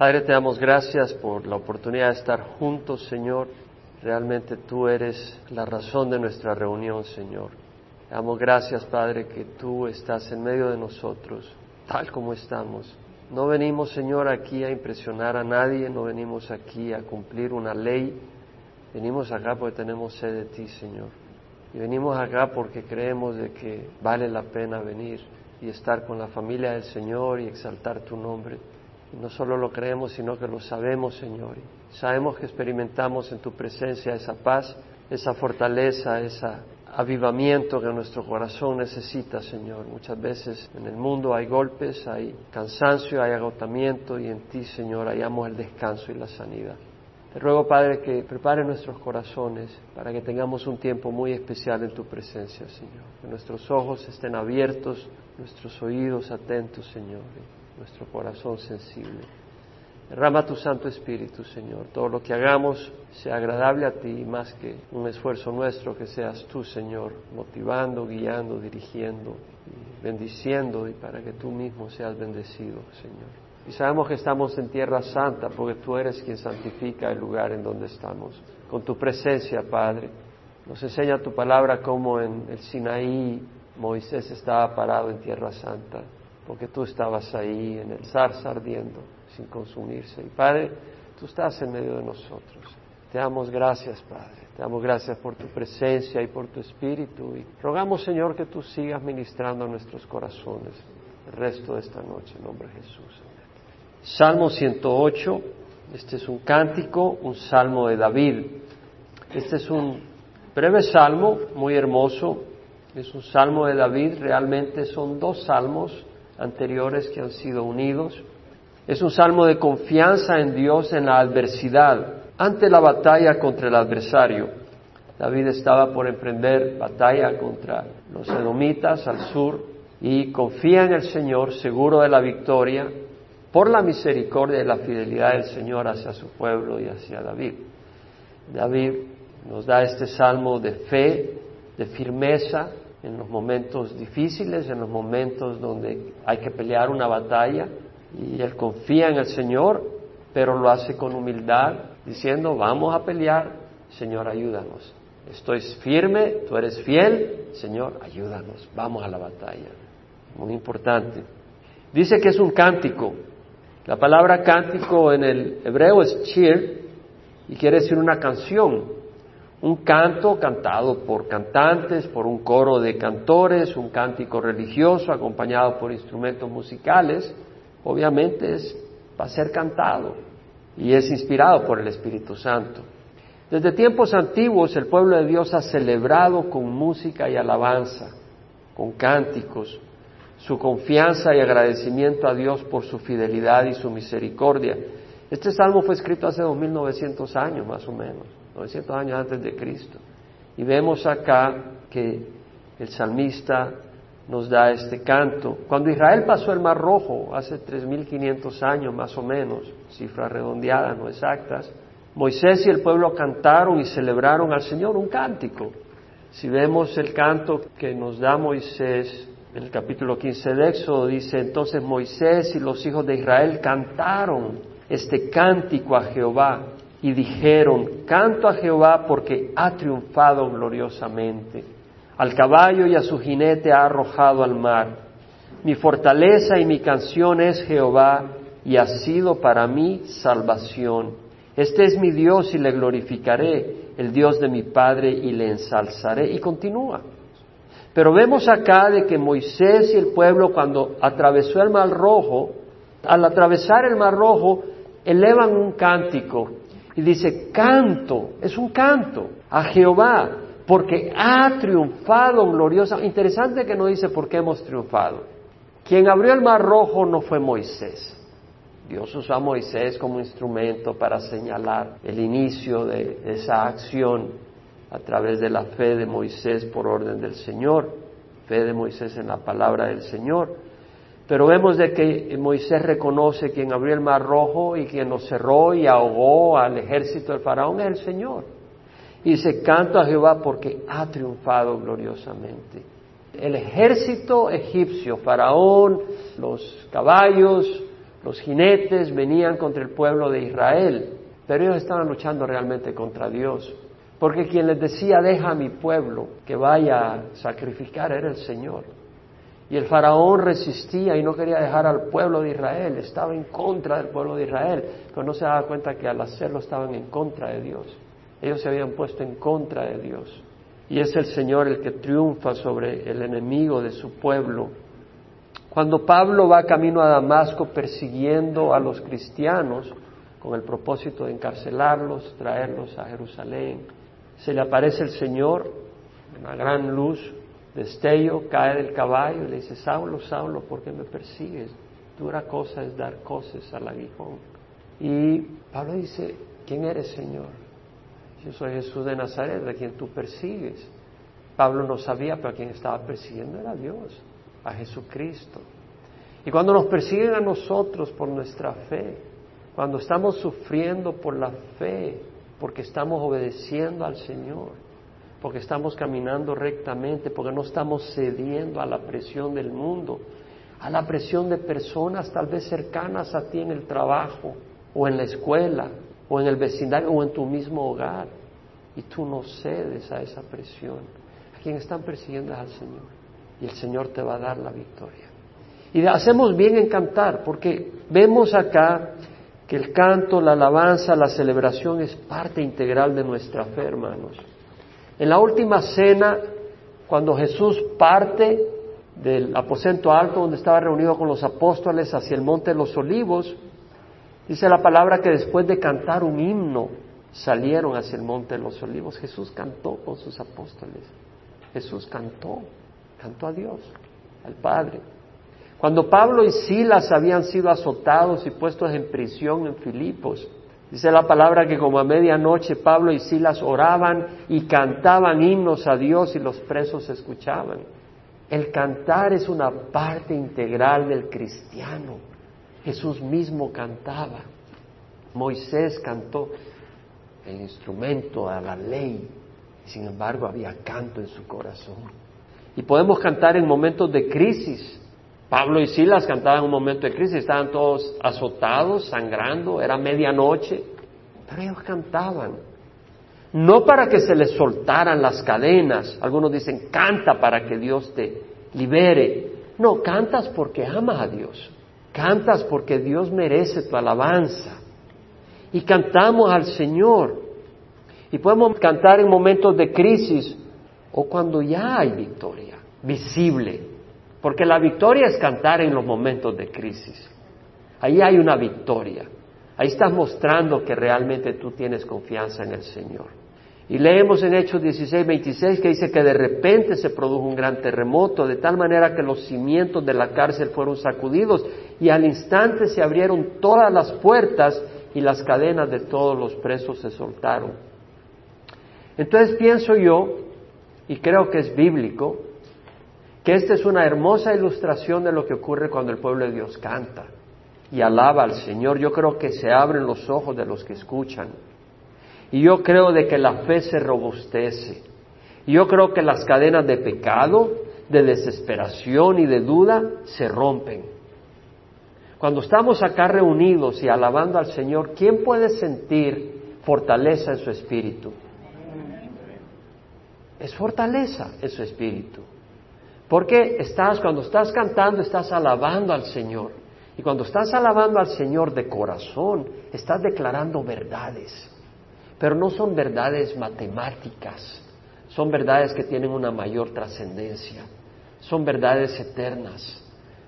Padre, te damos gracias por la oportunidad de estar juntos, Señor. Realmente tú eres la razón de nuestra reunión, Señor. Te damos gracias, Padre, que tú estás en medio de nosotros, tal como estamos. No venimos, Señor, aquí a impresionar a nadie, no venimos aquí a cumplir una ley. Venimos acá porque tenemos sed de ti, Señor. Y venimos acá porque creemos de que vale la pena venir y estar con la familia del Señor y exaltar tu nombre. No solo lo creemos, sino que lo sabemos, Señor. Sabemos que experimentamos en tu presencia esa paz, esa fortaleza, ese avivamiento que nuestro corazón necesita, Señor. Muchas veces en el mundo hay golpes, hay cansancio, hay agotamiento y en ti, Señor, hallamos el descanso y la sanidad. Te ruego, Padre, que prepare nuestros corazones para que tengamos un tiempo muy especial en tu presencia, Señor. Que nuestros ojos estén abiertos, nuestros oídos atentos, Señor nuestro corazón sensible. Derrama tu Santo Espíritu, Señor. Todo lo que hagamos sea agradable a ti, más que un esfuerzo nuestro, que seas tú, Señor, motivando, guiando, dirigiendo, bendiciendo y para que tú mismo seas bendecido, Señor. Y sabemos que estamos en tierra santa porque tú eres quien santifica el lugar en donde estamos. Con tu presencia, Padre, nos enseña tu palabra como en el Sinaí Moisés estaba parado en tierra santa porque tú estabas ahí en el zarza ardiendo sin consumirse. Y Padre, tú estás en medio de nosotros. Te damos gracias, Padre. Te damos gracias por tu presencia y por tu espíritu. Y rogamos, Señor, que tú sigas ministrando a nuestros corazones el resto de esta noche, en nombre de Jesús. Salmo 108. Este es un cántico, un salmo de David. Este es un breve salmo, muy hermoso. Es un salmo de David. Realmente son dos salmos anteriores que han sido unidos. Es un salmo de confianza en Dios en la adversidad, ante la batalla contra el adversario. David estaba por emprender batalla contra los edomitas al sur y confía en el Señor, seguro de la victoria, por la misericordia y la fidelidad del Señor hacia su pueblo y hacia David. David nos da este salmo de fe, de firmeza, en los momentos difíciles, en los momentos donde hay que pelear una batalla, y él confía en el Señor, pero lo hace con humildad, diciendo, vamos a pelear, Señor, ayúdanos. Estoy firme, tú eres fiel, Señor, ayúdanos, vamos a la batalla. Muy importante. Dice que es un cántico. La palabra cántico en el hebreo es cheer y quiere decir una canción un canto cantado por cantantes, por un coro de cantores, un cántico religioso acompañado por instrumentos musicales, obviamente es, va a ser cantado y es inspirado por el Espíritu Santo. Desde tiempos antiguos el pueblo de Dios ha celebrado con música y alabanza, con cánticos, su confianza y agradecimiento a Dios por su fidelidad y su misericordia. Este salmo fue escrito hace 2900 años más o menos. 900 años antes de Cristo. Y vemos acá que el salmista nos da este canto. Cuando Israel pasó el Mar Rojo, hace 3.500 años más o menos, cifras redondeadas, no exactas, Moisés y el pueblo cantaron y celebraron al Señor un cántico. Si vemos el canto que nos da Moisés en el capítulo 15 de Éxodo, dice, entonces Moisés y los hijos de Israel cantaron este cántico a Jehová y dijeron, canto a Jehová porque ha triunfado gloriosamente. Al caballo y a su jinete ha arrojado al mar. Mi fortaleza y mi canción es Jehová y ha sido para mí salvación. Este es mi Dios y le glorificaré, el Dios de mi Padre y le ensalzaré. Y continúa. Pero vemos acá de que Moisés y el pueblo cuando atravesó el mar rojo, al atravesar el mar rojo, elevan un cántico dice, canto, es un canto a Jehová, porque ha triunfado gloriosa. Interesante que no dice por qué hemos triunfado. Quien abrió el mar rojo no fue Moisés. Dios usó a Moisés como instrumento para señalar el inicio de esa acción a través de la fe de Moisés por orden del Señor, fe de Moisés en la palabra del Señor. Pero vemos de que Moisés reconoce quien abrió el mar rojo y quien lo cerró y ahogó al ejército del faraón es el Señor. Y se canta a Jehová porque ha triunfado gloriosamente. El ejército egipcio, faraón, los caballos, Los jinetes venían contra el pueblo de Israel, pero ellos estaban luchando realmente contra Dios. Porque quien les decía, deja a mi pueblo que vaya a sacrificar, era el Señor. Y el faraón resistía y no quería dejar al pueblo de Israel, estaba en contra del pueblo de Israel, pero no se daba cuenta que al hacerlo estaban en contra de Dios. Ellos se habían puesto en contra de Dios. Y es el Señor el que triunfa sobre el enemigo de su pueblo. Cuando Pablo va camino a Damasco persiguiendo a los cristianos con el propósito de encarcelarlos, traerlos a Jerusalén, se le aparece el Señor, una gran luz, destello, cae del caballo y le dice, Saulo, Saulo, ¿por qué me persigues? Dura cosa es dar cosas al aguijón. Y Pablo dice, ¿quién eres, Señor? Yo soy Jesús de Nazaret, de quien tú persigues. Pablo no sabía, pero a quien estaba persiguiendo era Dios, a Jesucristo. Y cuando nos persiguen a nosotros por nuestra fe, cuando estamos sufriendo por la fe, porque estamos obedeciendo al Señor, porque estamos caminando rectamente, porque no estamos cediendo a la presión del mundo, a la presión de personas tal vez cercanas a ti en el trabajo o en la escuela o en el vecindario o en tu mismo hogar. Y tú no cedes a esa presión. A quien están persiguiendo es al Señor. Y el Señor te va a dar la victoria. Y hacemos bien en cantar, porque vemos acá que el canto, la alabanza, la celebración es parte integral de nuestra fe, hermanos. En la última cena, cuando Jesús parte del aposento alto donde estaba reunido con los apóstoles hacia el monte de los olivos, dice la palabra que después de cantar un himno salieron hacia el monte de los olivos. Jesús cantó con sus apóstoles. Jesús cantó, cantó a Dios, al Padre. Cuando Pablo y Silas habían sido azotados y puestos en prisión en Filipos, Dice la palabra que como a medianoche Pablo y Silas oraban y cantaban himnos a Dios y los presos escuchaban. El cantar es una parte integral del cristiano. Jesús mismo cantaba. Moisés cantó el instrumento a la ley. Sin embargo, había canto en su corazón. Y podemos cantar en momentos de crisis. Pablo y Silas cantaban en un momento de crisis, estaban todos azotados, sangrando, era medianoche, pero ellos cantaban. No para que se les soltaran las cadenas, algunos dicen, canta para que Dios te libere. No, cantas porque amas a Dios, cantas porque Dios merece tu alabanza. Y cantamos al Señor. Y podemos cantar en momentos de crisis o cuando ya hay victoria visible. Porque la victoria es cantar en los momentos de crisis. Ahí hay una victoria. Ahí estás mostrando que realmente tú tienes confianza en el Señor. Y leemos en Hechos 16, 26 que dice que de repente se produjo un gran terremoto, de tal manera que los cimientos de la cárcel fueron sacudidos y al instante se abrieron todas las puertas y las cadenas de todos los presos se soltaron. Entonces pienso yo, y creo que es bíblico, esta es una hermosa ilustración de lo que ocurre cuando el pueblo de Dios canta y alaba al Señor. Yo creo que se abren los ojos de los que escuchan. Y yo creo de que la fe se robustece. Yo creo que las cadenas de pecado, de desesperación y de duda se rompen. Cuando estamos acá reunidos y alabando al Señor, ¿quién puede sentir fortaleza en su espíritu? Es fortaleza en su espíritu. Porque estás, cuando estás cantando, estás alabando al Señor. Y cuando estás alabando al Señor de corazón, estás declarando verdades. Pero no son verdades matemáticas, son verdades que tienen una mayor trascendencia. Son verdades eternas,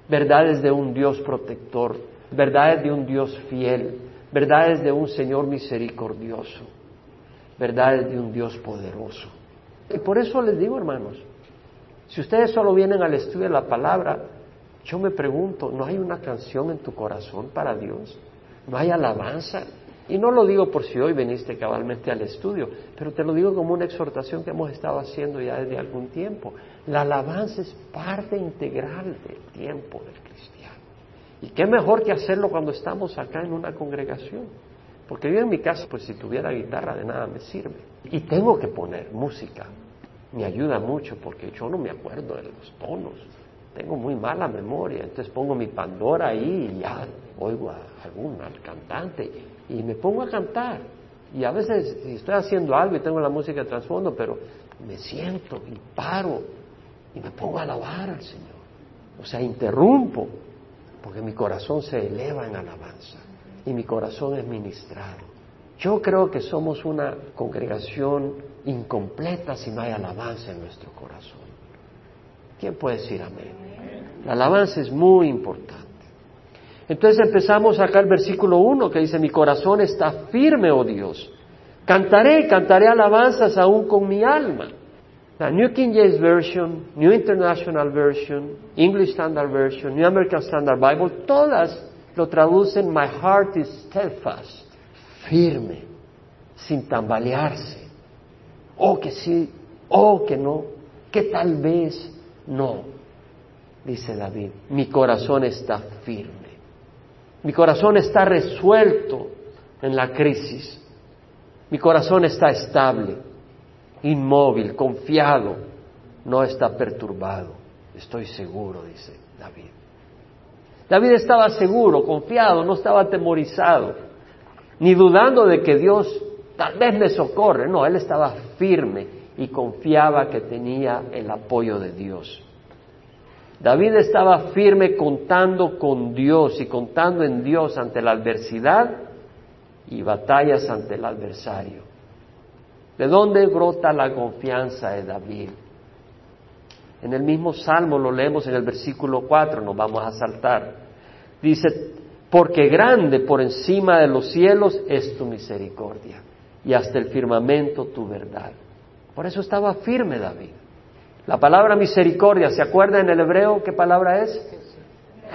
verdades de un Dios protector, verdades de un Dios fiel, verdades de un Señor misericordioso, verdades de un Dios poderoso. Y por eso les digo, hermanos, si ustedes solo vienen al estudio de la palabra, yo me pregunto, ¿no hay una canción en tu corazón para Dios? ¿No hay alabanza? Y no lo digo por si hoy viniste cabalmente al estudio, pero te lo digo como una exhortación que hemos estado haciendo ya desde algún tiempo. La alabanza es parte integral del tiempo del cristiano. Y qué mejor que hacerlo cuando estamos acá en una congregación. Porque yo en mi casa, pues si tuviera guitarra de nada me sirve. Y tengo que poner música, me ayuda mucho porque yo no me acuerdo de los tonos. tengo muy mala memoria, entonces pongo mi Pandora ahí y ya oigo a algún al cantante y me pongo a cantar. Y a veces estoy haciendo algo y tengo la música de trasfondo, pero me siento y paro y me pongo a alabar al Señor. O sea, interrumpo, porque mi corazón se eleva en alabanza y mi corazón es ministrado. Yo creo que somos una congregación incompleta si no hay alabanza en nuestro corazón. ¿Quién puede decir amén? La alabanza es muy importante. Entonces empezamos acá el versículo 1 que dice, mi corazón está firme, oh Dios. Cantaré, cantaré alabanzas aún con mi alma. La New King James Version, New International Version, English Standard Version, New American Standard Bible, todas lo traducen, my heart is steadfast, firme, sin tambalearse. Oh que sí, oh que no, que tal vez no, dice David, mi corazón está firme. Mi corazón está resuelto en la crisis. Mi corazón está estable, inmóvil, confiado, no está perturbado. Estoy seguro, dice David. David estaba seguro, confiado, no estaba atemorizado, ni dudando de que Dios tal vez me socorre. No, él estaba firme y confiaba que tenía el apoyo de Dios. David estaba firme contando con Dios y contando en Dios ante la adversidad y batallas ante el adversario. ¿De dónde brota la confianza de David? En el mismo salmo lo leemos en el versículo 4, nos vamos a saltar. Dice, porque grande por encima de los cielos es tu misericordia y hasta el firmamento tu verdad. Por eso estaba firme David. La palabra misericordia, ¿se acuerda en el hebreo qué palabra es?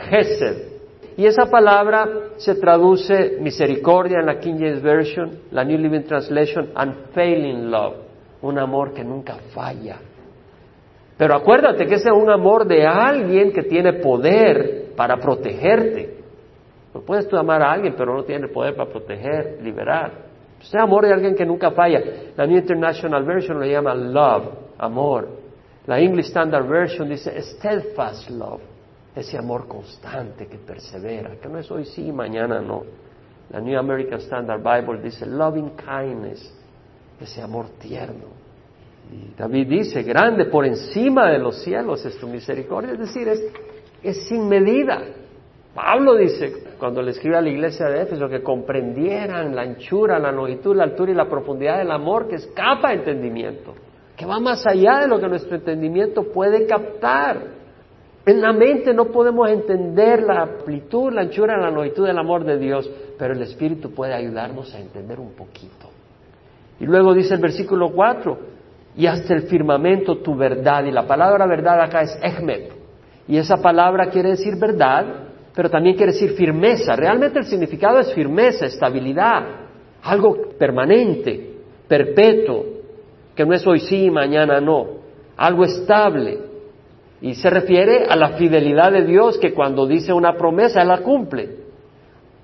Gesed. Y esa palabra se traduce misericordia en la King James Version, la New Living Translation, unfailing love, un amor que nunca falla. Pero acuérdate que ese es un amor de alguien que tiene poder para protegerte. Puedes tú amar a alguien, pero no tiene poder para proteger, liberar. Ese amor de alguien que nunca falla. La New International Version lo llama love, amor. La English Standard Version dice steadfast love, ese amor constante que persevera, que no es hoy sí y mañana no. La New American Standard Bible dice loving kindness, ese amor tierno. Y David dice, grande por encima de los cielos es tu misericordia, es decir, es, es sin medida. Pablo dice, cuando le escribe a la iglesia de Éfeso, que comprendieran la anchura, la longitud, la altura y la profundidad del amor que escapa a entendimiento que va más allá de lo que nuestro entendimiento puede captar. En la mente no podemos entender la amplitud, la anchura, la longitud del amor de Dios, pero el Espíritu puede ayudarnos a entender un poquito. Y luego dice el versículo 4, y hasta el firmamento tu verdad, y la palabra verdad acá es echmet, y esa palabra quiere decir verdad, pero también quiere decir firmeza. Realmente el significado es firmeza, estabilidad, algo permanente, perpetuo, que no es hoy sí y mañana no, algo estable. Y se refiere a la fidelidad de Dios que cuando dice una promesa, Él la cumple.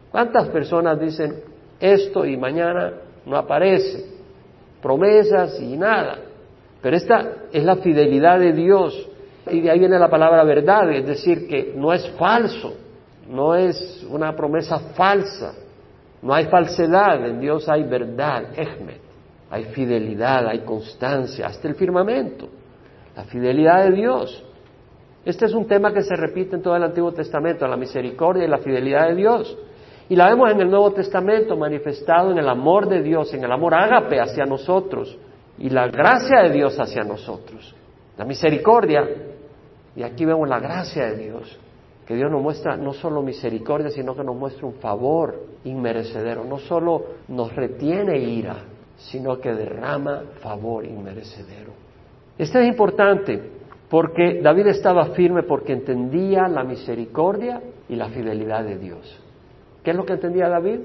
¿Cuántas personas dicen esto y mañana no aparece? Promesas y nada. Pero esta es la fidelidad de Dios. Y de ahí viene la palabra verdad, es decir, que no es falso, no es una promesa falsa, no hay falsedad, en Dios hay verdad, ejmet hay fidelidad, hay constancia, hasta el firmamento, la fidelidad de Dios. Este es un tema que se repite en todo el Antiguo Testamento, la misericordia y la fidelidad de Dios. Y la vemos en el Nuevo Testamento manifestado en el amor de Dios, en el amor ágape hacia nosotros y la gracia de Dios hacia nosotros. La misericordia, y aquí vemos la gracia de Dios, que Dios nos muestra no solo misericordia, sino que nos muestra un favor inmerecedero, no solo nos retiene ira, sino que derrama favor inmerecedero. Esto es importante porque David estaba firme porque entendía la misericordia y la fidelidad de Dios. ¿Qué es lo que entendía David?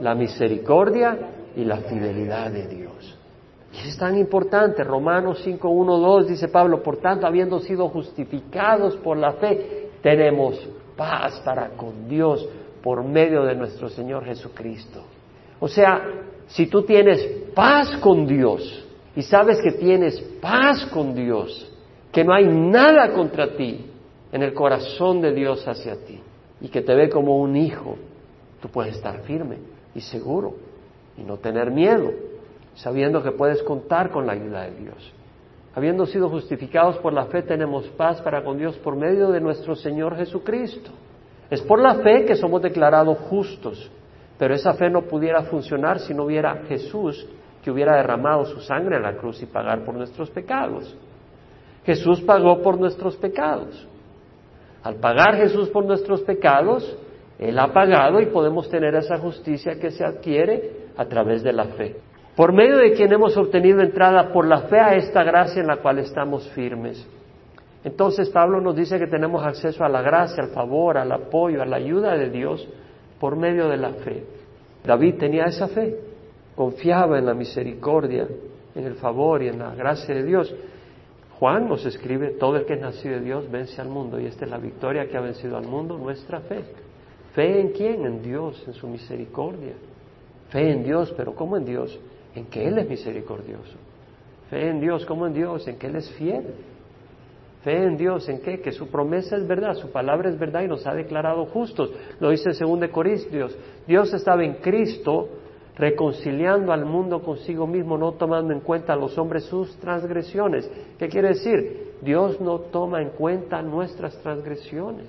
La misericordia y la fidelidad de Dios. Y es tan importante. Romanos 5, 1, 2 dice Pablo, por tanto, habiendo sido justificados por la fe, tenemos paz para con Dios por medio de nuestro Señor Jesucristo. O sea, si tú tienes paz con Dios y sabes que tienes paz con Dios, que no hay nada contra ti, en el corazón de Dios hacia ti y que te ve como un hijo, tú puedes estar firme y seguro y no tener miedo, sabiendo que puedes contar con la ayuda de Dios. Habiendo sido justificados por la fe, tenemos paz para con Dios por medio de nuestro Señor Jesucristo. Es por la fe que somos declarados justos, pero esa fe no pudiera funcionar si no hubiera Jesús que hubiera derramado su sangre en la cruz y pagar por nuestros pecados. Jesús pagó por nuestros pecados. Al pagar Jesús por nuestros pecados, Él ha pagado y podemos tener esa justicia que se adquiere a través de la fe por medio de quien hemos obtenido entrada por la fe a esta gracia en la cual estamos firmes. Entonces Pablo nos dice que tenemos acceso a la gracia, al favor, al apoyo, a la ayuda de Dios por medio de la fe. David tenía esa fe, confiaba en la misericordia, en el favor y en la gracia de Dios. Juan nos escribe, todo el que es nacido de Dios vence al mundo y esta es la victoria que ha vencido al mundo, nuestra fe. ¿Fe en quién? En Dios, en su misericordia. Fe en Dios, pero ¿cómo en Dios? En que Él es misericordioso. Fe en Dios como en Dios, en que Él es fiel. Fe en Dios en qué? Que su promesa es verdad, su palabra es verdad y nos ha declarado justos. Lo dice en 2 Corintios. Dios estaba en Cristo reconciliando al mundo consigo mismo, no tomando en cuenta a los hombres sus transgresiones. ¿Qué quiere decir? Dios no toma en cuenta nuestras transgresiones.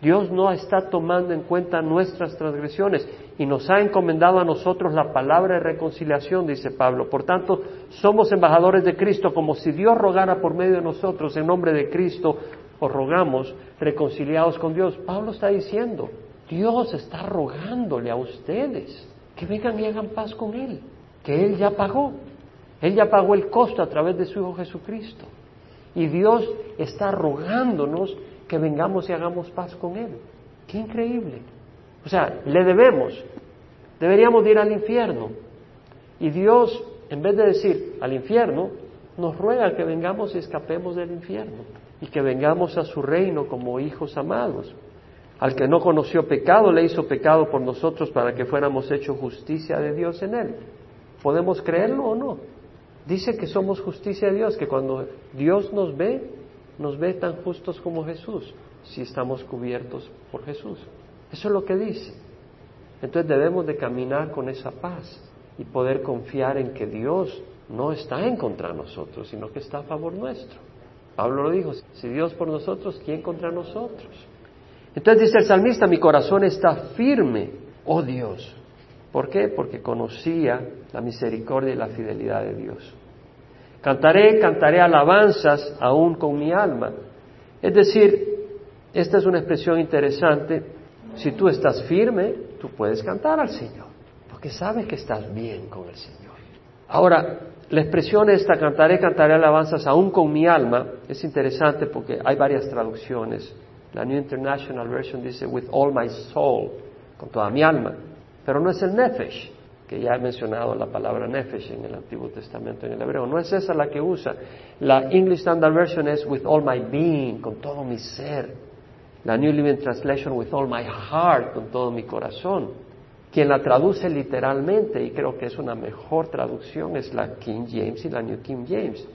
Dios no está tomando en cuenta nuestras transgresiones y nos ha encomendado a nosotros la palabra de reconciliación, dice Pablo. Por tanto, somos embajadores de Cristo, como si Dios rogara por medio de nosotros, en nombre de Cristo, os rogamos, reconciliados con Dios. Pablo está diciendo, Dios está rogándole a ustedes que vengan y hagan paz con Él, que Él ya pagó. Él ya pagó el costo a través de su Hijo Jesucristo. Y Dios está rogándonos que vengamos y hagamos paz con Él. Qué increíble. O sea, le debemos. Deberíamos ir al infierno. Y Dios, en vez de decir al infierno, nos ruega que vengamos y escapemos del infierno y que vengamos a su reino como hijos amados. Al que no conoció pecado, le hizo pecado por nosotros para que fuéramos hechos justicia de Dios en él. ¿Podemos creerlo o no? Dice que somos justicia de Dios, que cuando Dios nos ve, nos ve tan justos como Jesús, si estamos cubiertos por Jesús. Eso es lo que dice. Entonces debemos de caminar con esa paz y poder confiar en que Dios no está en contra de nosotros, sino que está a favor nuestro. Pablo lo dijo, si Dios por nosotros, ¿quién contra nosotros? Entonces dice el salmista, mi corazón está firme, oh Dios. ¿Por qué? Porque conocía la misericordia y la fidelidad de Dios. Cantaré, cantaré alabanzas aún con mi alma. Es decir, esta es una expresión interesante. Si tú estás firme, tú puedes cantar al Señor, porque sabes que estás bien con el Señor. Ahora, la expresión esta, cantaré, cantaré alabanzas aún con mi alma, es interesante porque hay varias traducciones. La New International Version dice, with all my soul, con toda mi alma, pero no es el nefesh que ya he mencionado la palabra nefesh en el Antiguo Testamento en el hebreo. No es esa la que usa. La English Standard Version es with all my being, con todo mi ser. La New Living Translation with all my heart, con todo mi corazón. Quien la traduce literalmente, y creo que es una mejor traducción, es la King James y la New King James.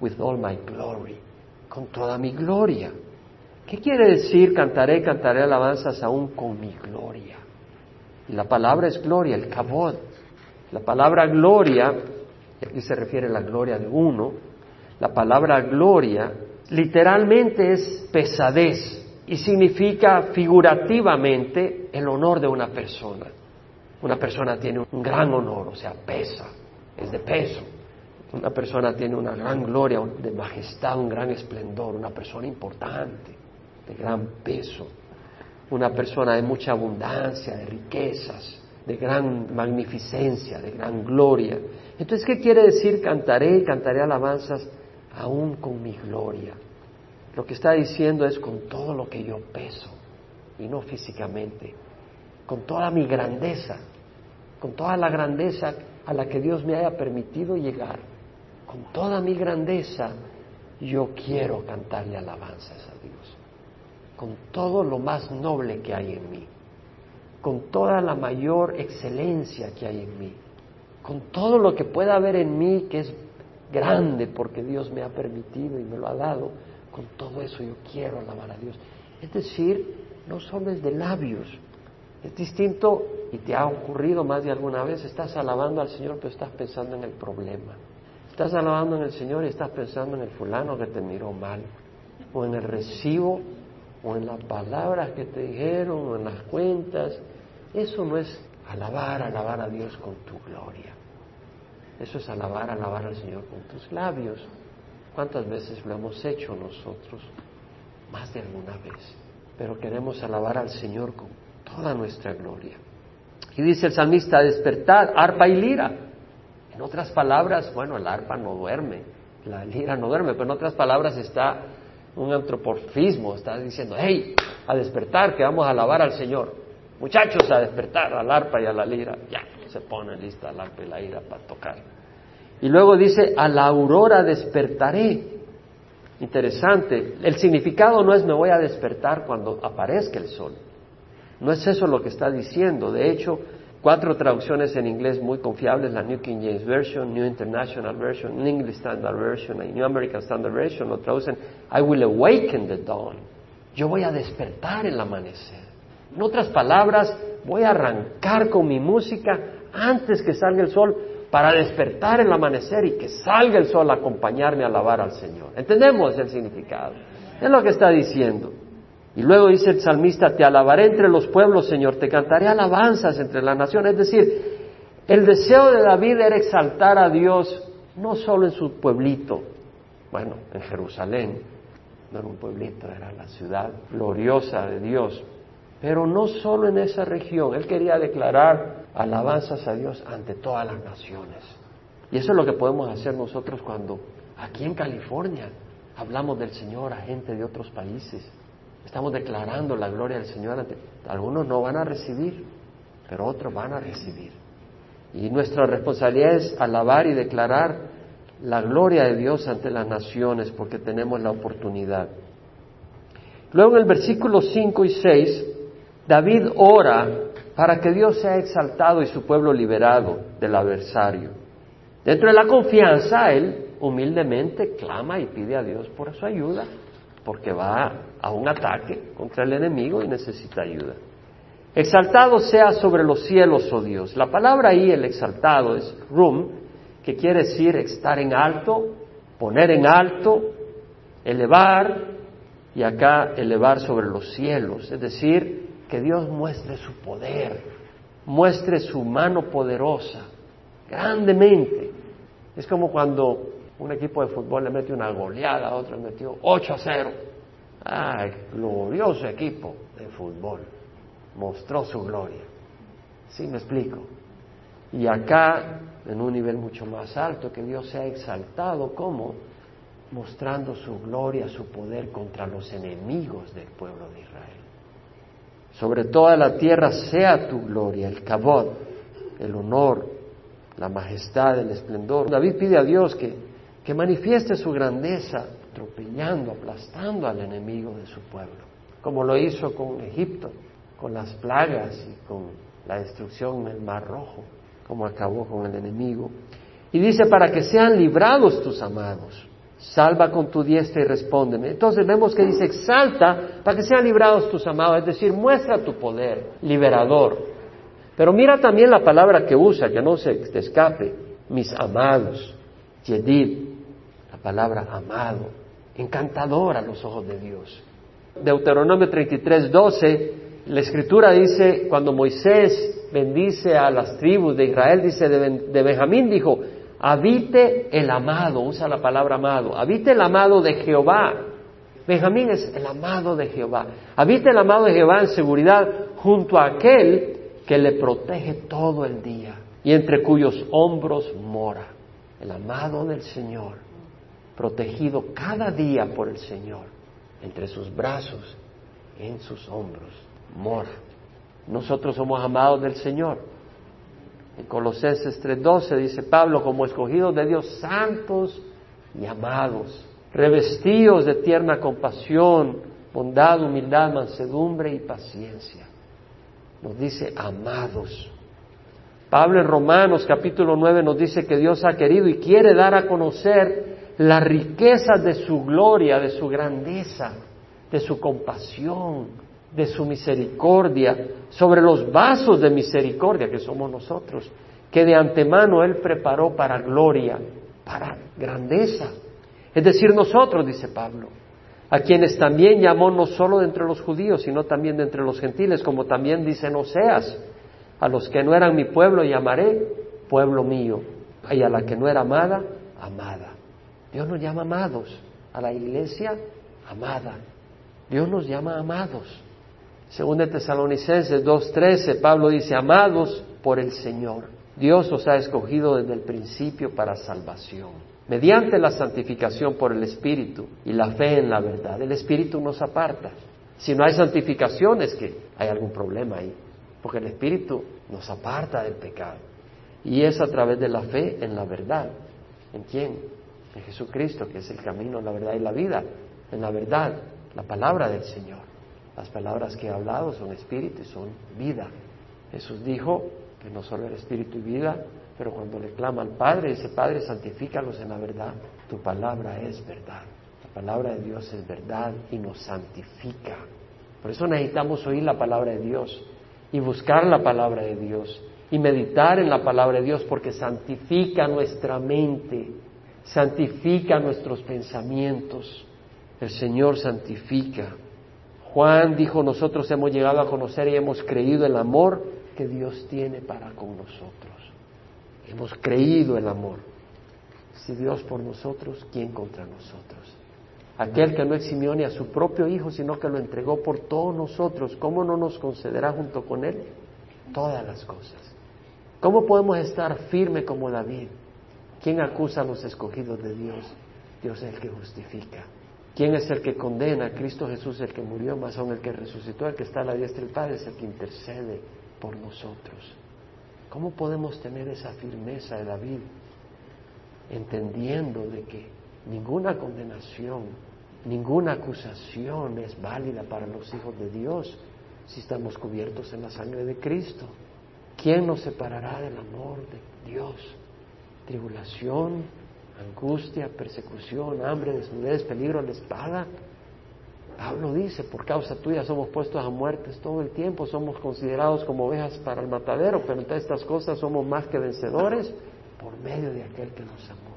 With all my glory, con toda mi gloria. ¿Qué quiere decir cantaré, cantaré alabanzas aún con mi gloria? La palabra es gloria, el kabod. La palabra gloria, y aquí se refiere a la gloria de uno, la palabra gloria literalmente es pesadez y significa figurativamente el honor de una persona. Una persona tiene un gran honor, o sea, pesa, es de peso. Una persona tiene una gran gloria, de majestad, un gran esplendor, una persona importante, de gran peso. Una persona de mucha abundancia, de riquezas de gran magnificencia, de gran gloria. Entonces, ¿qué quiere decir cantaré, cantaré alabanzas aún con mi gloria? Lo que está diciendo es con todo lo que yo peso, y no físicamente, con toda mi grandeza, con toda la grandeza a la que Dios me haya permitido llegar, con toda mi grandeza, yo quiero cantarle alabanzas a Dios, con todo lo más noble que hay en mí con toda la mayor excelencia que hay en mí, con todo lo que pueda haber en mí que es grande porque Dios me ha permitido y me lo ha dado, con todo eso yo quiero alabar a Dios. Es decir, no solo es de labios, es distinto y te ha ocurrido más de alguna vez, estás alabando al Señor pero estás pensando en el problema. Estás alabando en el Señor y estás pensando en el fulano que te miró mal, o en el recibo, o en las palabras que te dijeron, o en las cuentas. Eso no es alabar, alabar a Dios con tu gloria. Eso es alabar, alabar al Señor con tus labios. ¿Cuántas veces lo hemos hecho nosotros? Más de alguna vez. Pero queremos alabar al Señor con toda nuestra gloria. Y dice el salmista, despertar, arpa y lira. En otras palabras, bueno, el arpa no duerme, la lira no duerme, pero en otras palabras está un antropomorfismo, está diciendo, hey, a despertar, que vamos a alabar al Señor. Muchachos, a despertar, al arpa y a la lira. Ya, se pone lista el arpa y la lira para tocar. Y luego dice, a la aurora despertaré. Interesante, el significado no es me voy a despertar cuando aparezca el sol. No es eso lo que está diciendo. De hecho, cuatro traducciones en inglés muy confiables, la New King James Version, New International Version, New English Standard Version y New American Standard Version lo traducen, I will awaken the dawn. Yo voy a despertar el amanecer. En otras palabras, voy a arrancar con mi música antes que salga el sol para despertar el amanecer y que salga el sol a acompañarme a alabar al Señor. ¿Entendemos el significado? Es lo que está diciendo. Y luego dice el salmista, te alabaré entre los pueblos, Señor, te cantaré alabanzas entre las naciones. Es decir, el deseo de David era exaltar a Dios no solo en su pueblito, bueno, en Jerusalén, no era un pueblito, era la ciudad gloriosa de Dios, pero no solo en esa región, él quería declarar alabanzas a Dios ante todas las naciones. Y eso es lo que podemos hacer nosotros cuando aquí en California hablamos del Señor a gente de otros países. Estamos declarando la gloria del Señor. Algunos no van a recibir, pero otros van a recibir. Y nuestra responsabilidad es alabar y declarar la gloria de Dios ante las naciones porque tenemos la oportunidad. Luego en el versículo 5 y 6, David ora para que Dios sea exaltado y su pueblo liberado del adversario. Dentro de la confianza, él humildemente clama y pide a Dios por su ayuda porque va a un ataque contra el enemigo y necesita ayuda. Exaltado sea sobre los cielos, oh Dios. La palabra ahí, el exaltado, es rum, que quiere decir estar en alto, poner en alto, elevar, y acá elevar sobre los cielos. Es decir, que Dios muestre su poder, muestre su mano poderosa, grandemente. Es como cuando un equipo de fútbol le mete una goleada, otro le metió 8 a 0. ¡Ay, glorioso equipo de fútbol! Mostró su gloria. ¿Sí me explico? Y acá, en un nivel mucho más alto, que Dios se ha exaltado como mostrando su gloria, su poder contra los enemigos del pueblo de Israel. Sobre toda la tierra sea tu gloria, el cabot, el honor, la majestad, el esplendor. David pide a Dios que que manifieste su grandeza atropellando, aplastando al enemigo de su pueblo, como lo hizo con Egipto, con las plagas y con la destrucción en el Mar Rojo, como acabó con el enemigo. Y dice, para que sean librados tus amados, salva con tu diestra y respóndeme. Entonces vemos que dice, exalta para que sean librados tus amados, es decir, muestra tu poder liberador. Pero mira también la palabra que usa, que no se te escape, mis amados, Yedid, palabra amado, encantador a los ojos de Dios. Deuteronomio 33, 12, la escritura dice, cuando Moisés bendice a las tribus de Israel, dice de, Benjamín, dijo, habite el amado, usa la palabra amado, habite el amado de Jehová. Benjamín es el amado de Jehová. Habite el amado de Jehová en seguridad junto a aquel que le protege todo el día y entre cuyos hombros mora. El amado del Señor protegido cada día por el Señor, entre sus brazos, en sus hombros, mora. Nosotros somos amados del Señor. En Colosenses 3:12 dice Pablo, como escogidos de Dios, santos y amados, revestidos de tierna compasión, bondad, humildad, mansedumbre y paciencia. Nos dice amados. Pablo en Romanos capítulo 9 nos dice que Dios ha querido y quiere dar a conocer las riquezas de su gloria, de su grandeza, de su compasión, de su misericordia, sobre los vasos de misericordia que somos nosotros, que de antemano Él preparó para gloria, para grandeza. Es decir, nosotros, dice Pablo, a quienes también llamó no solo de entre los judíos, sino también de entre los gentiles, como también dice en Oseas, a los que no eran mi pueblo llamaré pueblo mío, y a la que no era amada, amada. Dios nos llama amados, a la iglesia amada. Dios nos llama amados. Según de Tesalonicenses 2.13, Pablo dice, amados por el Señor. Dios os ha escogido desde el principio para salvación, mediante la santificación por el Espíritu y la fe en la verdad. El Espíritu nos aparta. Si no hay santificación es que hay algún problema ahí, porque el Espíritu nos aparta del pecado. Y es a través de la fe en la verdad. ¿En quién? En Jesucristo, que es el camino, la verdad y la vida. En la verdad, la palabra del Señor. Las palabras que he hablado son espíritu y son vida. Jesús dijo que no solo era espíritu y vida, pero cuando le clama al Padre, dice, Padre, santifícalos en la verdad. Tu palabra es verdad. La palabra de Dios es verdad y nos santifica. Por eso necesitamos oír la palabra de Dios y buscar la palabra de Dios y meditar en la palabra de Dios porque santifica nuestra mente, santifica nuestros pensamientos. El Señor santifica. Juan dijo, nosotros hemos llegado a conocer y hemos creído el amor que Dios tiene para con nosotros. Hemos creído el amor. Si Dios por nosotros, ¿quién contra nosotros? Aquel que no eximió ni a su propio Hijo, sino que lo entregó por todos nosotros, ¿cómo no nos concederá junto con Él todas las cosas? ¿Cómo podemos estar firme como David? ¿Quién acusa a los escogidos de Dios? Dios es el que justifica. ¿Quién es el que condena? Cristo Jesús, el que murió, más aún el que resucitó, el que está a la diestra del Padre, es el que intercede por nosotros. ¿Cómo podemos tener esa firmeza de David? Entendiendo de que ninguna condenación, ninguna acusación es válida para los hijos de Dios si estamos cubiertos en la sangre de Cristo. ¿Quién nos separará del amor de Dios? Tribulación, angustia, persecución, hambre, desnudez, peligro, la espada. Pablo dice, por causa tuya somos puestos a muertes todo el tiempo, somos considerados como ovejas para el matadero, pero entre estas cosas somos más que vencedores por medio de aquel que nos amó.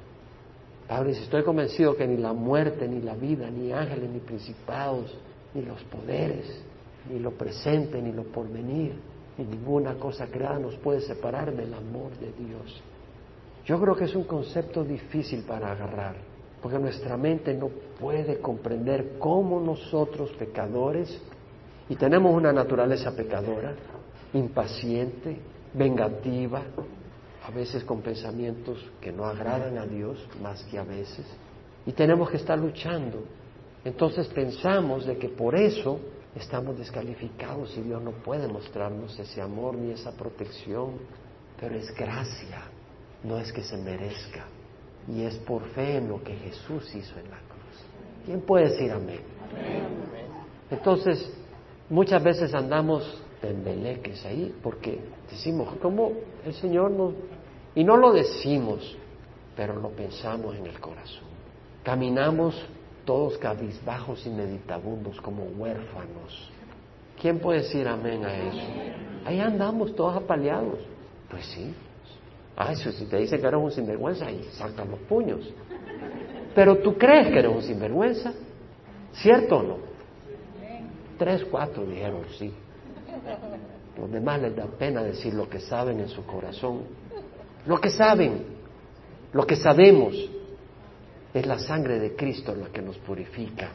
Pablo dice, estoy convencido que ni la muerte, ni la vida, ni ángeles, ni principados, ni los poderes, ni lo presente, ni lo porvenir, y ninguna cosa creada nos puede separar del amor de Dios. Yo creo que es un concepto difícil para agarrar, porque nuestra mente no puede comprender cómo nosotros pecadores, y tenemos una naturaleza pecadora, impaciente, vengativa, a veces con pensamientos que no agradan a Dios más que a veces, y tenemos que estar luchando. Entonces pensamos de que por eso estamos descalificados y Dios no puede mostrarnos ese amor ni esa protección, pero es gracia, no es que se merezca, y es por fe en lo que Jesús hizo en la cruz. ¿Quién puede decir amén? Entonces, muchas veces andamos tembeleques ahí porque decimos, ¿cómo el Señor nos... Y no lo decimos, pero lo pensamos en el corazón. Caminamos todos cabizbajos y meditabundos como huérfanos. ¿Quién puede decir amén a eso? Ahí andamos todos apaleados. Pues sí. Ay, si te dicen que eres un sinvergüenza, ahí sacan los puños. Pero tú crees que eres un sinvergüenza, ¿cierto o no? Tres, cuatro dijeron sí. Los demás les da pena decir lo que saben en su corazón. Lo que saben, lo que sabemos, es la sangre de Cristo la que nos purifica,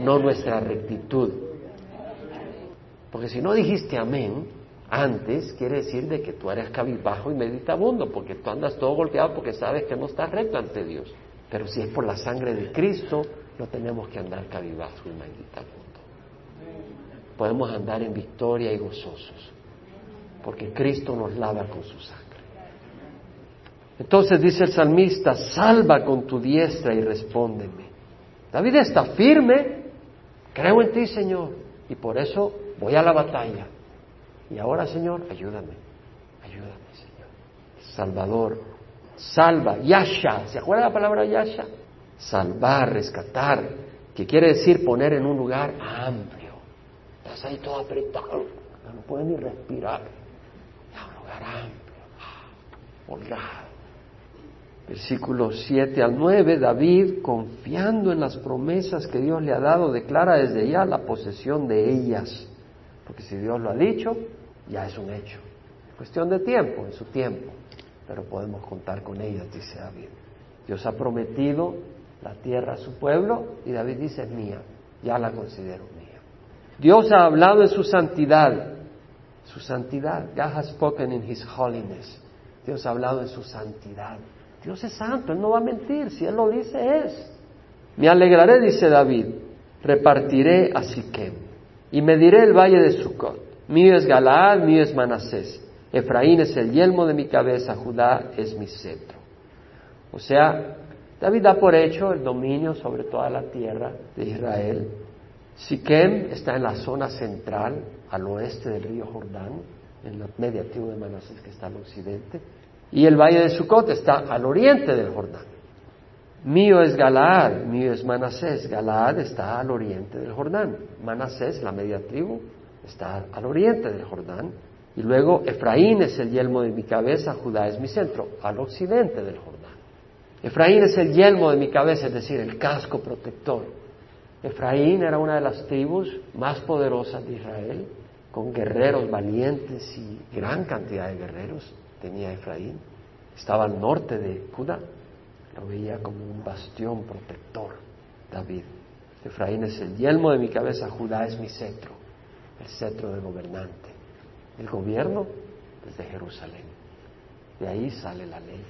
no nuestra rectitud. Porque si no dijiste amén antes, quiere decir de que tú eres cabizbajo y meditabundo, porque tú andas todo golpeado porque sabes que no estás recto ante Dios. Pero si es por la sangre de Cristo, no tenemos que andar cabizbajo y meditabundo. Podemos andar en victoria y gozosos, porque Cristo nos lava con su sangre. Entonces dice el salmista, salva con tu diestra y respóndeme. David está firme, creo en ti, Señor, y por eso voy a la batalla. Y ahora, Señor, ayúdame, ayúdame, Señor. Salvador, salva, Yasha, ¿se acuerda la palabra Yasha? salvar, rescatar, que quiere decir poner en un lugar amplio. Estás ahí todo apretado, no puedes ni respirar. un lugar amplio, holgado. Versículos 7 al 9, David, confiando en las promesas que Dios le ha dado, declara desde ya la posesión de ellas. Porque si Dios lo ha dicho, ya es un hecho. Cuestión de tiempo, en su tiempo. Pero podemos contar con ellas, dice David. Dios ha prometido la tierra a su pueblo y David dice es mía, ya la considero mía. Dios ha hablado en su santidad, su santidad. God has spoken in his holiness. Dios ha hablado en su santidad. Dios es santo, Él no va a mentir, si Él lo dice es. Me alegraré, dice David, repartiré a Siquem y mediré el valle de Sucot. Mío es Galaad, mío es Manasés. Efraín es el yelmo de mi cabeza, Judá es mi cetro. O sea, David da por hecho el dominio sobre toda la tierra de Israel. Siquem está en la zona central, al oeste del río Jordán, en la media tribu de Manasés que está al occidente, y el valle de Sucot está al oriente del Jordán. Mío es Galaad, mío es Manasés. Galaad está al oriente del Jordán. Manasés, la media tribu, está al oriente del Jordán. Y luego Efraín es el yelmo de mi cabeza, Judá es mi centro, al occidente del Jordán. Efraín es el yelmo de mi cabeza, es decir, el casco protector. Efraín era una de las tribus más poderosas de Israel, con guerreros valientes y gran cantidad de guerreros tenía Efraín. Estaba al norte de Judá, lo veía como un bastión protector, David. Efraín es el yelmo de mi cabeza, Judá es mi cetro, el cetro de gobernante. El gobierno desde Jerusalén. De ahí sale la ley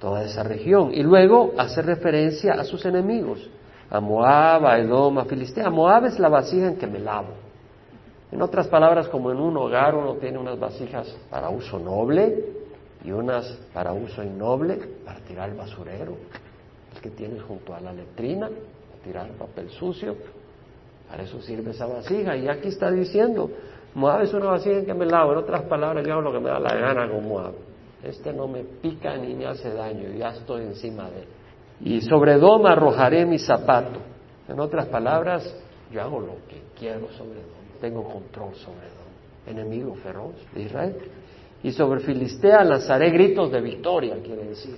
toda esa región. Y luego hace referencia a sus enemigos, a Moab, a Edom, a Filistea. Moab es la vasija en que me lavo. En otras palabras, como en un hogar uno tiene unas vasijas para uso noble y unas para uso innoble, para tirar el basurero, el que tienes junto a la letrina, tirar papel sucio, para eso sirve esa vasija. Y aquí está diciendo, Moab es una vasija en que me lavo. En otras palabras, yo hago lo que me da la gana con Moab este no me pica ni me hace daño, ya estoy encima de él. Y sobre Dom arrojaré mi zapato. En otras palabras, yo hago lo que quiero sobre Dom, tengo control sobre Dom, enemigo feroz de Israel. Y sobre Filistea lanzaré gritos de victoria, quiere decir.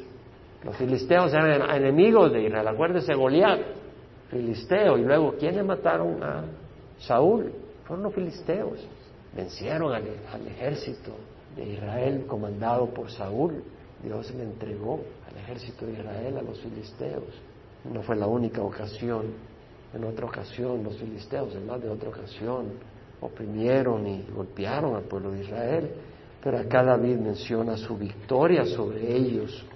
Los filisteos eran enemigos de Israel, acuérdense Goliat, filisteo, y luego, ¿quiénes mataron a Saúl? Fueron los filisteos, vencieron al ejército de Israel comandado por Saúl. Dios le entregó al ejército de Israel a los filisteos. No fue la única ocasión. En otra ocasión los filisteos, en más de otra ocasión, oprimieron y golpearon al pueblo de Israel. Pero acá David menciona su victoria sobre ellos.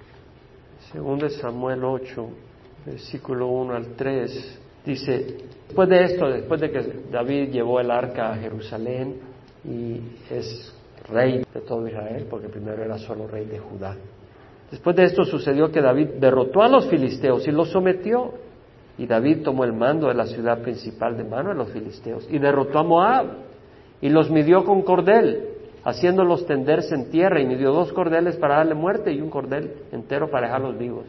Según de Samuel 8, versículo 1 al 3, dice, después de esto, después de que David llevó el arca a Jerusalén y es rey de todo Israel, porque primero era solo rey de Judá. Después de esto sucedió que David derrotó a los filisteos y los sometió. Y David tomó el mando de la ciudad principal de mano de los filisteos y derrotó a Moab y los midió con cordel, haciéndolos tenderse en tierra y midió dos cordeles para darle muerte y un cordel entero para dejarlos vivos.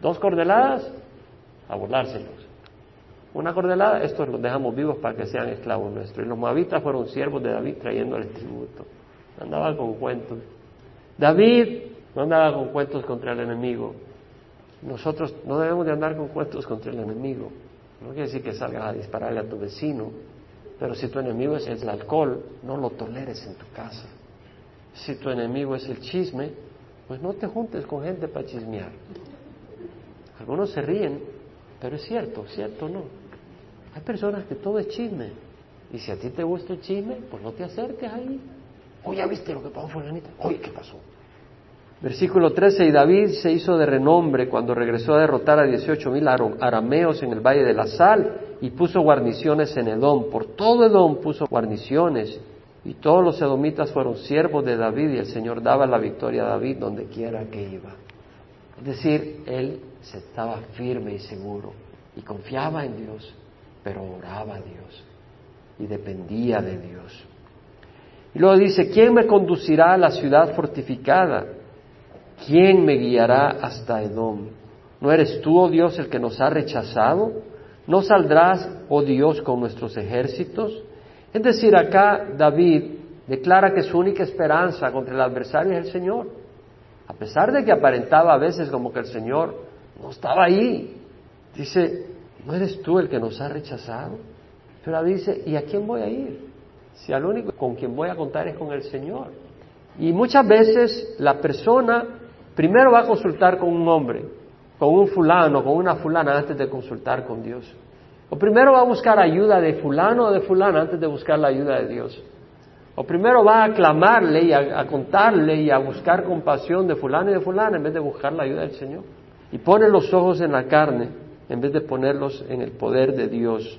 Dos cordeladas a volárselos. Una cordelada, estos los dejamos vivos para que sean esclavos nuestros. Y los moabitas fueron siervos de David trayendo el tributo andaba con cuentos. David no andaba con cuentos contra el enemigo. Nosotros no debemos de andar con cuentos contra el enemigo. No quiere decir que salgas a dispararle a tu vecino, pero si tu enemigo es el alcohol, no lo toleres en tu casa. Si tu enemigo es el chisme, pues no te juntes con gente para chismear. Algunos se ríen, pero es cierto, cierto no. Hay personas que todo es chisme. Y si a ti te gusta el chisme, pues no te acerques ahí. Oye, ¿ya viste lo que pasó fulanita? Oye, ¿qué pasó? Versículo 13, y David se hizo de renombre cuando regresó a derrotar a dieciocho mil arameos en el valle de la sal y puso guarniciones en Edom. Por todo Edom puso guarniciones y todos los edomitas fueron siervos de David y el Señor daba la victoria a David donde quiera que iba. Es decir, él se estaba firme y seguro y confiaba en Dios, pero oraba a Dios y dependía de Dios. Y luego dice, ¿quién me conducirá a la ciudad fortificada? ¿Quién me guiará hasta Edom? ¿No eres tú, oh Dios, el que nos ha rechazado? ¿No saldrás, oh Dios, con nuestros ejércitos? Es decir, acá David declara que su única esperanza contra el adversario es el Señor. A pesar de que aparentaba a veces como que el Señor no estaba ahí. Dice, ¿no eres tú el que nos ha rechazado? Pero David dice, ¿y a quién voy a ir? Si al único con quien voy a contar es con el Señor. Y muchas veces la persona primero va a consultar con un hombre, con un fulano, con una fulana antes de consultar con Dios. O primero va a buscar ayuda de fulano o de fulana antes de buscar la ayuda de Dios. O primero va a clamarle y a, contarle y a buscar compasión de fulano y de fulana en vez de buscar la ayuda del Señor. Y pone los ojos en la carne en vez de ponerlos en el poder de Dios.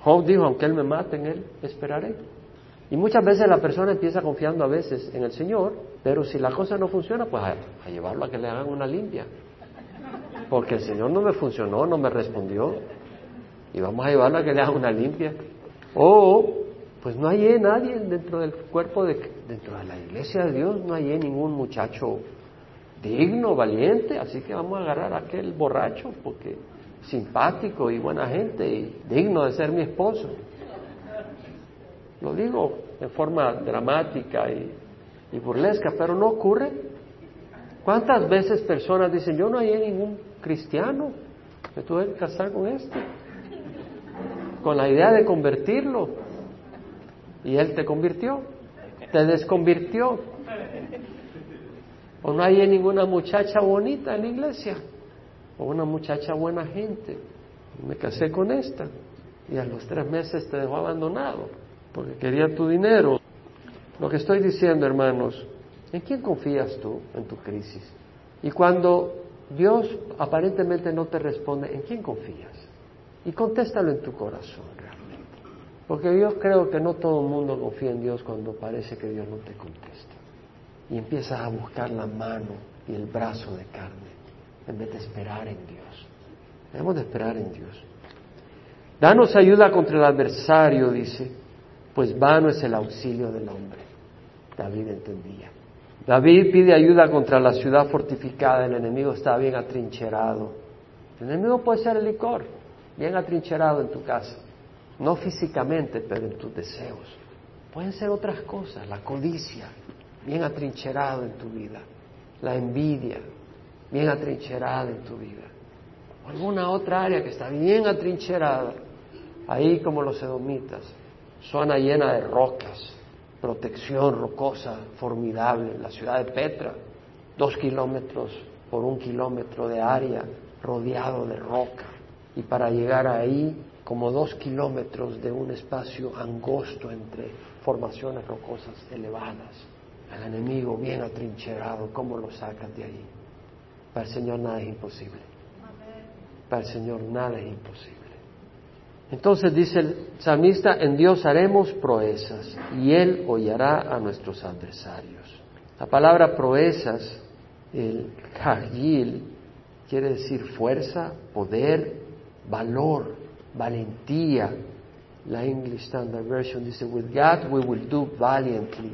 Job dijo, aunque Él me mate en Él, esperaré. Y muchas veces la persona empieza confiando a veces en el Señor, pero si la cosa no funciona, pues a llevarlo a que le hagan una limpia. Porque el Señor no me funcionó, no me respondió y vamos a llevarlo a que le haga una limpia. O, pues no hay nadie dentro del cuerpo, de, dentro de la iglesia de Dios, no hay ningún muchacho digno, valiente, así que vamos a agarrar a aquel borracho, porque simpático y buena gente y digno de ser mi esposo. Lo digo en forma dramática y, y burlesca, pero no ocurre. ¿Cuántas veces personas dicen, yo no hay ningún cristiano, me tuve que casar con este? con la idea de convertirlo. Y Él te convirtió, te desconvirtió. O no hay ninguna muchacha bonita en la iglesia, o una muchacha buena gente. Me casé con esta y a los tres meses te dejó abandonado porque quería tu dinero. Lo que estoy diciendo, hermanos, ¿en quién confías tú en tu crisis? Y cuando Dios aparentemente no te responde, ¿en quién confías? Y contéstalo en tu corazón realmente. Porque yo creo que no todo el mundo confía en Dios cuando parece que Dios no te contesta. Y empiezas a buscar la mano y el brazo de carne en vez de esperar en Dios. Debemos de esperar en Dios. Danos ayuda contra el adversario, dice, pues vano es el auxilio del hombre. David entendía. David pide ayuda contra la ciudad fortificada, el enemigo está bien atrincherado. El enemigo puede ser el licor, bien atrincherado en tu casa, no físicamente, pero en tus deseos. Pueden ser otras cosas, la codicia, bien atrincherado en tu vida, la envidia, bien atrincherada en tu vida, alguna otra área que está bien atrincherada, ahí como los edomitas, zona llena de rocas, protección rocosa formidable, la ciudad de Petra, dos kilómetros por un kilómetro de área rodeado de roca y para llegar ahí como dos kilómetros de un espacio angosto entre formaciones rocosas elevadas. El enemigo bien atrincherado, ¿cómo lo sacas de ahí? Para el Señor nada es imposible. Para el Señor nada es imposible. Entonces dice el salmista, en Dios haremos proezas y Él hollará a nuestros adversarios. La palabra proezas, el kajil, quiere decir fuerza, poder, valor, valentía. La English Standard Version dice, with God we will do valiantly.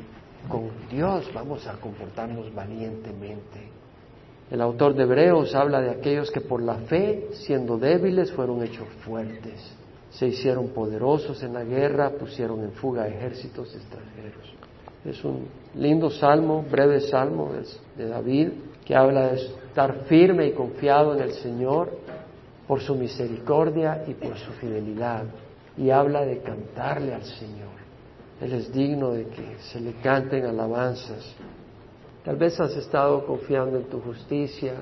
Con Dios vamos a comportarnos valientemente. El autor de Hebreos habla de aquellos que por la fe, siendo débiles, fueron hechos fuertes. Se hicieron poderosos en la guerra, pusieron en fuga ejércitos extranjeros. Es un lindo salmo, breve salmo de David, que habla de estar firme y confiado en el Señor por su misericordia y por su fidelidad. Y habla de cantarle al Señor. Él es digno de que se le canten alabanzas. Tal vez has estado confiando en tu justicia,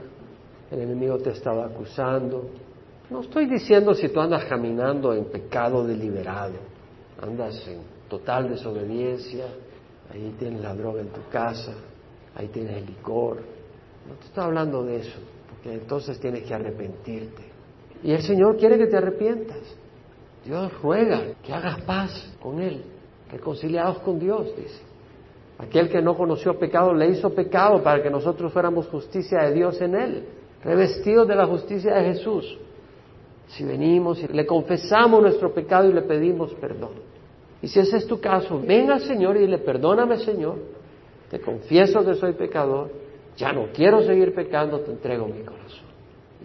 el enemigo te estaba acusando. No estoy diciendo si tú andas caminando en pecado deliberado, andas en total desobediencia, ahí tienes la droga en tu casa, ahí tienes el licor. No te estoy hablando de eso, porque entonces tienes que arrepentirte. Y el Señor quiere que te arrepientas. Dios ruega que hagas paz con Él, reconciliados con Dios, dice. Aquel que no conoció pecado le hizo pecado para que nosotros fuéramos justicia de Dios en Él, revestidos de la justicia de Jesús. Si venimos y le confesamos nuestro pecado y le pedimos perdón. Y si ese es tu caso, ven al Señor y le perdóname Señor, te confieso que soy pecador, ya no quiero seguir pecando, te entrego mi corazón.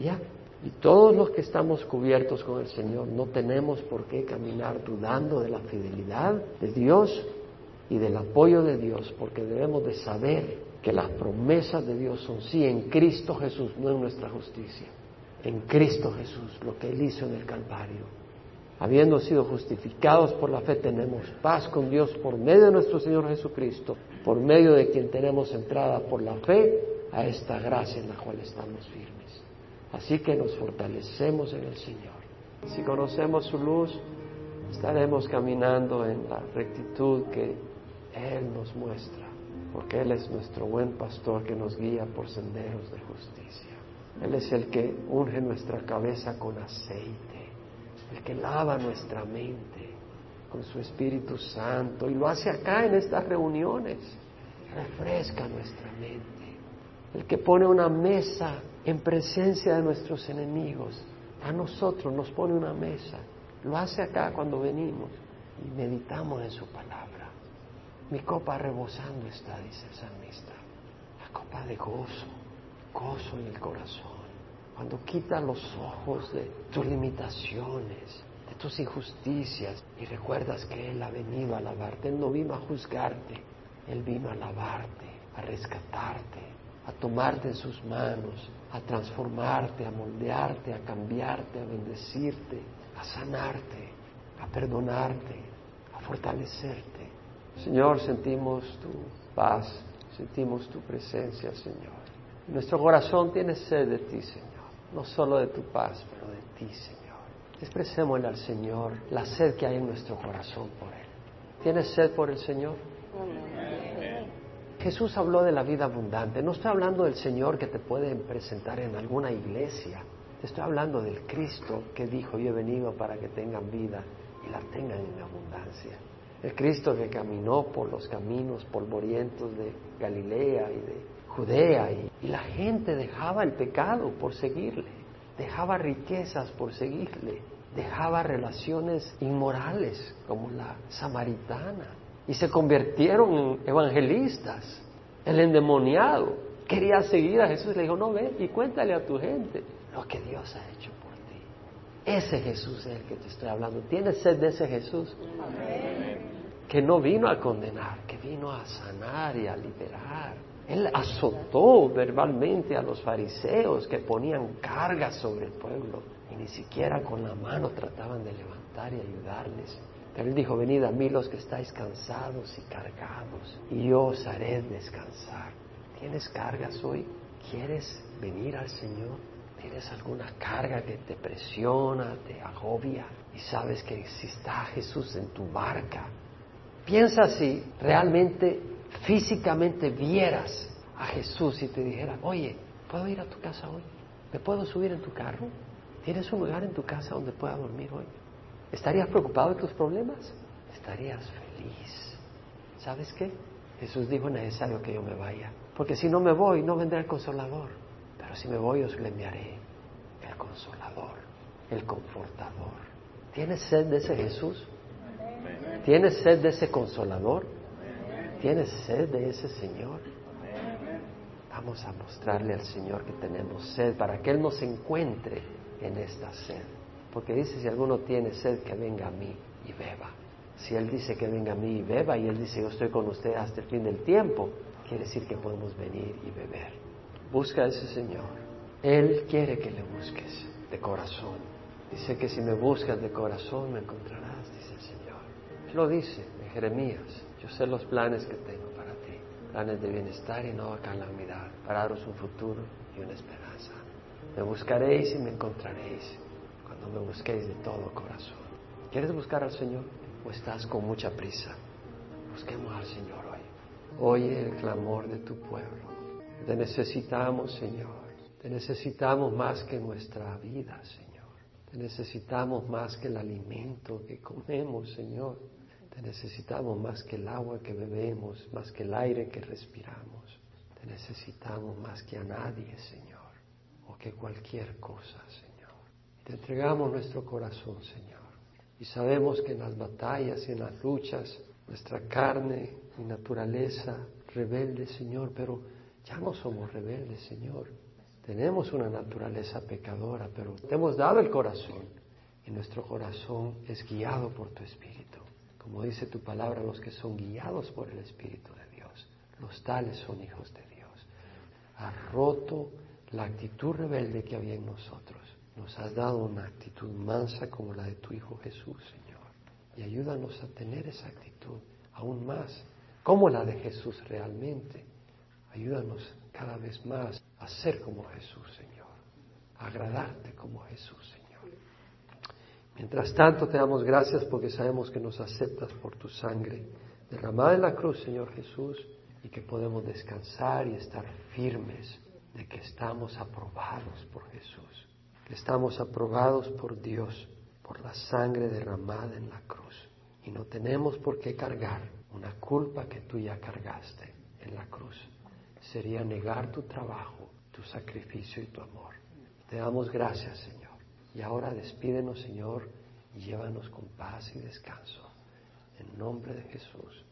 Ya. Y todos los que estamos cubiertos con el Señor no tenemos por qué caminar dudando de la fidelidad de Dios y del apoyo de Dios, porque debemos de saber que las promesas de Dios son sí en Cristo Jesús, no en nuestra justicia. En Cristo Jesús, lo que Él hizo en el Calvario. Habiendo sido justificados por la fe, tenemos paz con Dios por medio de nuestro Señor Jesucristo, por medio de quien tenemos entrada por la fe a esta gracia en la cual estamos firmes. Así que nos fortalecemos en el Señor. Si conocemos su luz, estaremos caminando en la rectitud que Él nos muestra, porque Él es nuestro buen pastor que nos guía por senderos de justicia. Él es el que unge nuestra cabeza con aceite, el que lava nuestra mente con su Espíritu Santo y lo hace acá en estas reuniones. Refresca nuestra mente, el que pone una mesa en presencia de nuestros enemigos. A nosotros nos pone una mesa. Lo hace acá cuando venimos y meditamos en su palabra. Mi copa rebosando está, dice el salmista. La copa de gozo, gozo en el corazón. Cuando quita los ojos de tus limitaciones, de tus injusticias y recuerdas que Él ha venido a lavarte. Él no vino a juzgarte, Él vino a lavarte, a rescatarte, a tomarte en sus manos, a transformarte, a moldearte, a cambiarte, a bendecirte, a sanarte, a perdonarte, a fortalecerte. Señor, sentimos tu paz, sentimos tu presencia, Señor. Nuestro corazón tiene sed de ti, Señor, no solo de tu paz, pero de ti, Señor. Expresémosle al Señor la sed que hay en nuestro corazón por Él. ¿Tienes sed por el Señor? Jesús habló de la vida abundante. No estoy hablando del Señor que te pueden presentar en alguna iglesia. Estoy hablando del Cristo que dijo, yo he venido para que tengan vida y la tengan en abundancia. El Cristo que caminó por los caminos polvorientos de Galilea y de Judea y, y la gente dejaba el pecado por seguirle, dejaba riquezas por seguirle, dejaba relaciones inmorales como la samaritana y se convirtieron en evangelistas. El endemoniado quería seguir a Jesús y le dijo, no ve y cuéntale a tu gente lo que Dios ha hecho por ti. Ese Jesús es el que te estoy hablando. ¿Tienes sed de ese Jesús? Que no vino a condenar, que vino a sanar y a liberar. Él azotó verbalmente a los fariseos que ponían cargas sobre el pueblo y ni siquiera con la mano trataban de levantar y ayudarles. Pero él dijo, venid a mí los que estáis cansados y cargados, y yo os haré descansar. ¿Tienes cargas hoy? ¿Quieres venir al Señor? ¿Tienes alguna carga que te presiona, te agobia? Y sabes que si está Jesús en tu barca, piensa si realmente físicamente vieras a Jesús y te dijera, oye, ¿puedo ir a tu casa hoy? ¿Me puedo subir en tu carro? ¿Tienes un lugar en tu casa donde pueda dormir hoy? ¿Estarías preocupado de tus problemas? Estarías feliz. ¿Sabes qué? Jesús dijo, es necesario que yo me vaya, porque si no me voy, no vendrá el consolador. Pero si me voy, os le enviaré el consolador, el confortador. ¿Tienes sed de ese Jesús? ¿Tienes sed de ese consolador? ¿Tienes sed de ese Señor? Vamos a mostrarle al Señor que tenemos sed para que Él nos encuentre en esta sed. Porque dice, si alguno tiene sed, que venga a mí y beba. Si Él dice que venga a mí y beba, y Él dice, yo estoy con usted hasta el fin del tiempo, quiere decir que podemos venir y beber. Busca a ese Señor. Él quiere que le busques de corazón. Dice que si me buscas de corazón me encontrarás, dice el Señor. Él lo dice en Jeremías. Yo sé los planes que tengo para ti. Planes de bienestar y no calamidad. Para daros un futuro y una esperanza. Me buscaréis y me encontraréis me busquéis de todo corazón. ¿Quieres buscar al Señor o estás con mucha prisa? Busquemos al Señor hoy. Oye el clamor de tu pueblo. Te necesitamos, Señor. Te necesitamos más que nuestra vida, Señor. Te necesitamos más que el alimento que comemos, Señor. Te necesitamos más que el agua que bebemos, más que el aire que respiramos. Te necesitamos más que a nadie, Señor, o que cualquier cosa, Señor. Te entregamos nuestro corazón, Señor. Y sabemos que en las batallas y en las luchas, nuestra carne y naturaleza rebelde, Señor, pero ya no somos rebeldes, Señor. Tenemos una naturaleza pecadora, pero te hemos dado el corazón y nuestro corazón es guiado por tu Espíritu. Como dice tu palabra, los que son guiados por el Espíritu de Dios, los tales son hijos de Dios. Has roto la actitud rebelde que había en nosotros. Nos has dado una actitud mansa como la de tu Hijo Jesús, Señor. Y ayúdanos a tener esa actitud aún más, como la de Jesús realmente. Ayúdanos cada vez más a ser como Jesús, Señor. A agradarte como Jesús, Señor. Mientras tanto, te damos gracias porque sabemos que nos aceptas por tu sangre derramada en la cruz, Señor Jesús, y que podemos descansar y estar firmes de que estamos aprobados por Jesús, que estamos aprobados por Dios por la sangre derramada en la cruz. Y no tenemos por qué cargar una culpa que tú ya cargaste en la cruz. Sería negar tu trabajo, tu sacrificio y tu amor. Te damos gracias, Señor. Y ahora despídenos, Señor, y llévanos con paz y descanso. En nombre de Jesús.